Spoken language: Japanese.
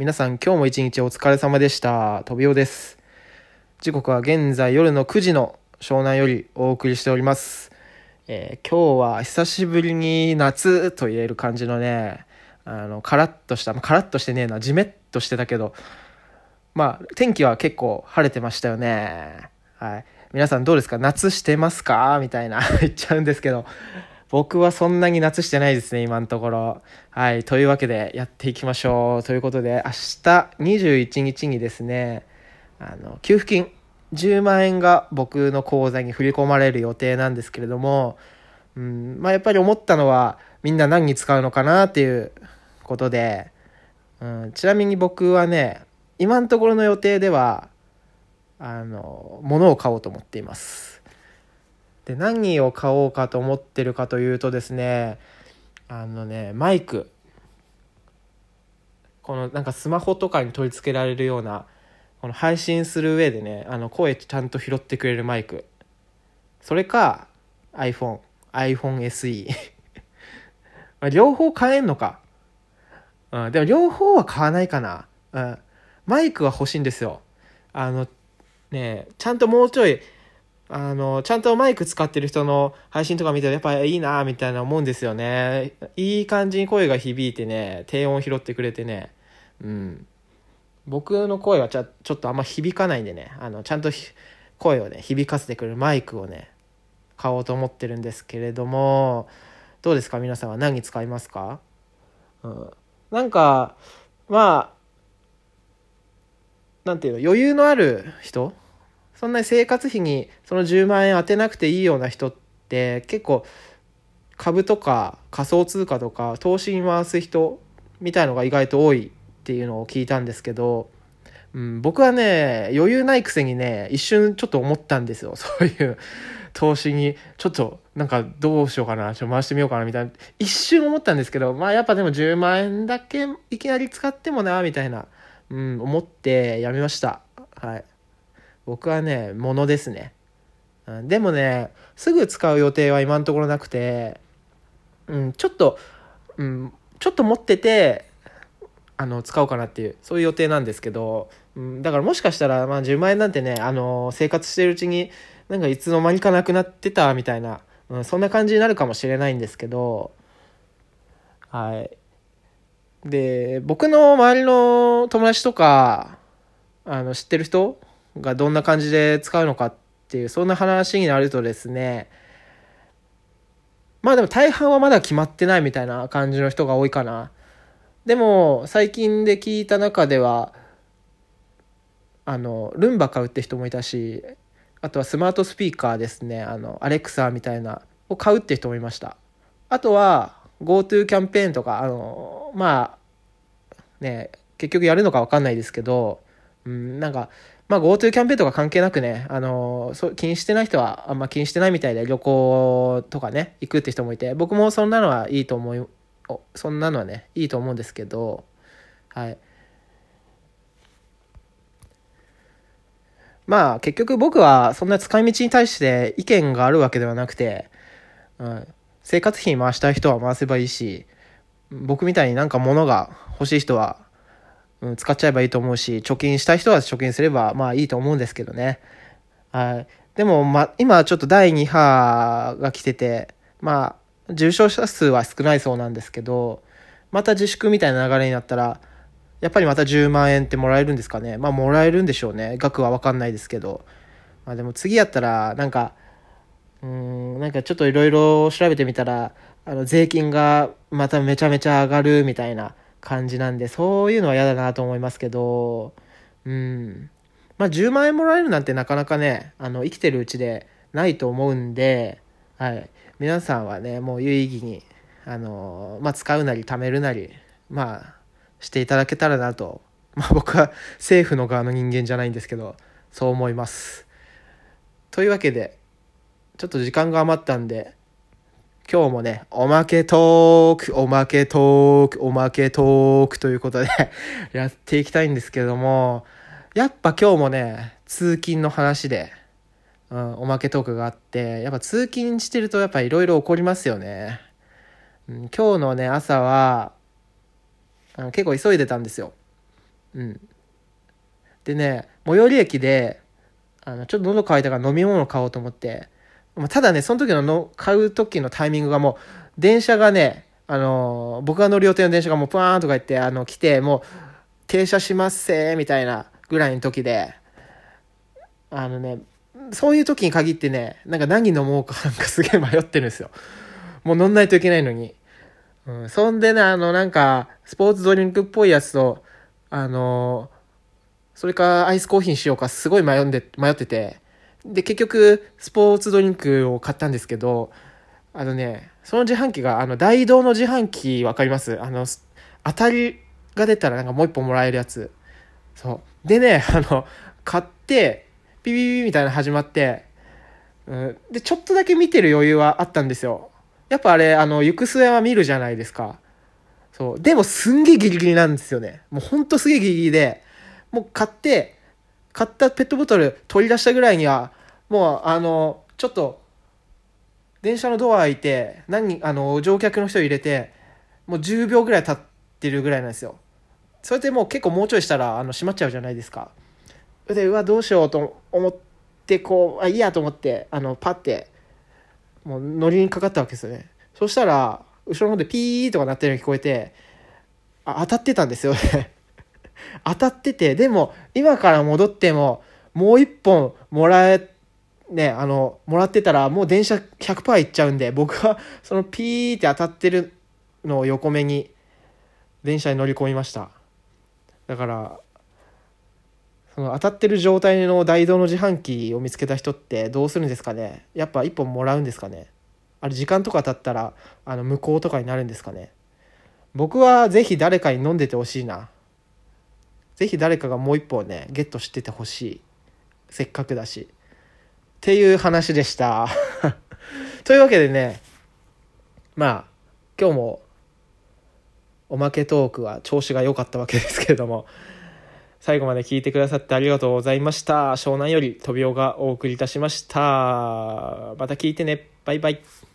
皆さん今日も一日お疲れ様でした。飛びおです。時刻は現在夜の9時の湘南よりお送りしております。えー今日は久しぶりに夏と言える感じのね、あの、カラッとした、まあカラッとしてねえな、ジメッとしてたけど、まあ、天気は結構晴れてましたよね。はい。皆さんどうですか？夏してますか？みたいな 言っちゃうんですけど、僕はそんなに夏してないですね、今のところ。はい。というわけでやっていきましょう。ということで、明日21日にですね、あの、給付金10万円が僕の口座に振り込まれる予定なんですけれども、うん、まあやっぱり思ったのは、みんな何に使うのかなっていうことで、うん、ちなみに僕はね、今のところの予定では、あの、物を買おうと思っています。で、何を買おうかと思ってるかというとですね、あのね、マイク。このなんかスマホとかに取り付けられるような、この配信する上でね、あの声ちゃんと拾ってくれるマイク。それか、iPhone、iPhone SE。両方買えんのか。うん、でも両方は買わないかな。うん。マイクは欲しいんですよ。あの、ねちゃんともうちょい、あの、ちゃんとマイク使ってる人の配信とか見てやっぱいいなみたいな思うんですよね。いい感じに声が響いてね、低音拾ってくれてね。うん。僕の声はちゃちょっとあんま響かないんでね、あの、ちゃんと声をね、響かせてくれるマイクをね、買おうと思ってるんですけれども、どうですか？皆さんは何使いますか？うん。なんか、まあ、なんていうの、余裕のある人そんなに生活費にその10万円当てなくていいような人って結構株とか仮想通貨とか投資に回す人みたいのが意外と多いっていうのを聞いたんですけど、うん、僕はね余裕ないくせにね一瞬ちょっと思ったんですよ。そういう投資にちょっとなんかどうしようかなちょっと回してみようかなみたいな。一瞬思ったんですけどまあやっぱでも10万円だけいきなり使ってもなみたいな、うん、思ってやめました。はい。僕はね物ですね、でもねすぐ使う予定は今のところなくて、うん、ちょっと、うん、ちょっと持っててあの使おうかなっていうそういう予定なんですけど、うん、だからもしかしたら、まあ、10万円なんてねあの生活してるうちになんかいつの間にかなくなってたみたいな、うん、そんな感じになるかもしれないんですけどはい。で僕の周りの友達とかあの知ってる人がどんな感じで使うのかっていうそんな話になるとですねまあでも大半はまだ決まってないみたいな感じの人が多いかな。でも最近で聞いた中ではあのルンバ買うって人もいたしあとはスマートスピーカーですねあのアレクサみたいなを買うって人もいました。あとは GoTo キャンペーンとかあのまあね結局やるのか分かんないですけど、うん、なんかまあ GoTo キャンペーンとか関係なくね、あのそ気にしてない人はあんま気にしてないみたいで旅行とかね、行くって人もいて、僕もそんなのはいいと思い、おそんなのはね、いいと思うんですけど、はい。まあ結局僕はそんな使い道に対して意見があるわけではなくて、うん、生活費回したい人は回せばいいし、僕みたいになんか物が欲しい人はうん、使っちゃえばいいと思うし、貯金したい人は貯金すればまあいいと思うんですけどね。はい。でも、ま、今ちょっと第2波が来てて、まあ、重症者数は少ないそうなんですけど、また自粛みたいな流れになったら、やっぱりまた10万円ってもらえるんですかね。まあ、もらえるんでしょうね。額はわかんないですけど。まあ、でも次やったら、なんか、うん、なんかちょっといろいろ調べてみたら、あの、税金がまためちゃめちゃ上がるみたいな、感じなんで、そういうのは嫌だなと思いますけど、うん。まあ、10万円もらえるなんてなかなかね、あの、生きてるうちでないと思うんで、はい。皆さんはね、もう有意義に、あの、まあ、使うなり、貯めるなり、まあ、していただけたらなと。まあ、僕は政府の側の人間じゃないんですけど、そう思います。というわけで、ちょっと時間が余ったんで、今日もね、おまけトーク、おまけトーク、おまけトークということで やっていきたいんですけども、やっぱ今日もね、通勤の話で、うん、おまけトークがあって、やっぱ通勤してるとやっぱいろいろ起こりますよね。うん、今日のね、朝は、あの結構急いでたんですよ。うん。でね、最寄り駅で、あの、ちょっと喉乾いたから飲み物買おうと思って、ただね、その時のの買う時のタイミングがもう、電車がね、あのー僕が乗る予定の電車がもうパーンとか言って、あの、来て、もう、停車しますせー、みたいなぐらいの時で、あのね、そういう時に限ってね、なんか何飲もうかなんかすげえ迷ってるんですよ。もう乗んないといけないのに。うん、そんでね、あの、なんか、スポーツドリンクっぽいやつと、あのそれかアイスコーヒーにしようかすごい迷んで、迷ってて。で、結局、スポーツドリンクを買ったんですけど、あのね、その自販機が、あの、大道の自販機わかります？あの、当たりが出たらなんかもう一本もらえるやつ。そう。でね、あの、買って、ピピピみたいなの始まって、うん、で、ちょっとだけ見てる余裕はあったんですよ。やっぱあれ、あの、行く末は見るじゃないですか。そう。でも、すんげえギリギリなんですよね。もうほんとすげえギリギリで、もう買って、買ったペットボトル取り出したぐらいには、もう、あの、ちょっと、電車のドア開いて、何、あの、乗客の人入れて、もう10秒ぐらい経ってるぐらいなんですよ。それでもう結構もうちょいしたら、あの、閉まっちゃうじゃないですか。で、うわ、どうしようと思って、こう、あ、いいやと思って、あの、パッて、もう乗りにかかったわけですよね。そしたら、後ろの方でピーとか鳴ってるの聞こえて、あ、当たってたんですよね。当たってて、でも、今から戻っても、もう一本もらえ、ね、あの、もらってたら、もう電車100%行っちゃうんで、僕は、そのピーって当たってるのを横目に、電車に乗り込みました。だから、その当たってる状態の大道の自販機を見つけた人ってどうするんですかね？やっぱ一本もらうんですかね？あれ時間とか経ったらあの無効とかになるんですかね？僕はぜひ誰かに飲んでてほしいな。ぜひ誰かがもう一本ねゲットしててほしいせっかくだしっていう話でした というわけでねまあ今日もおまけトークは調子が良かったわけですけれども最後まで聞いてくださってありがとうございました。湘南より飛びおがお送りいたしました。また聞いてね。バイバイ。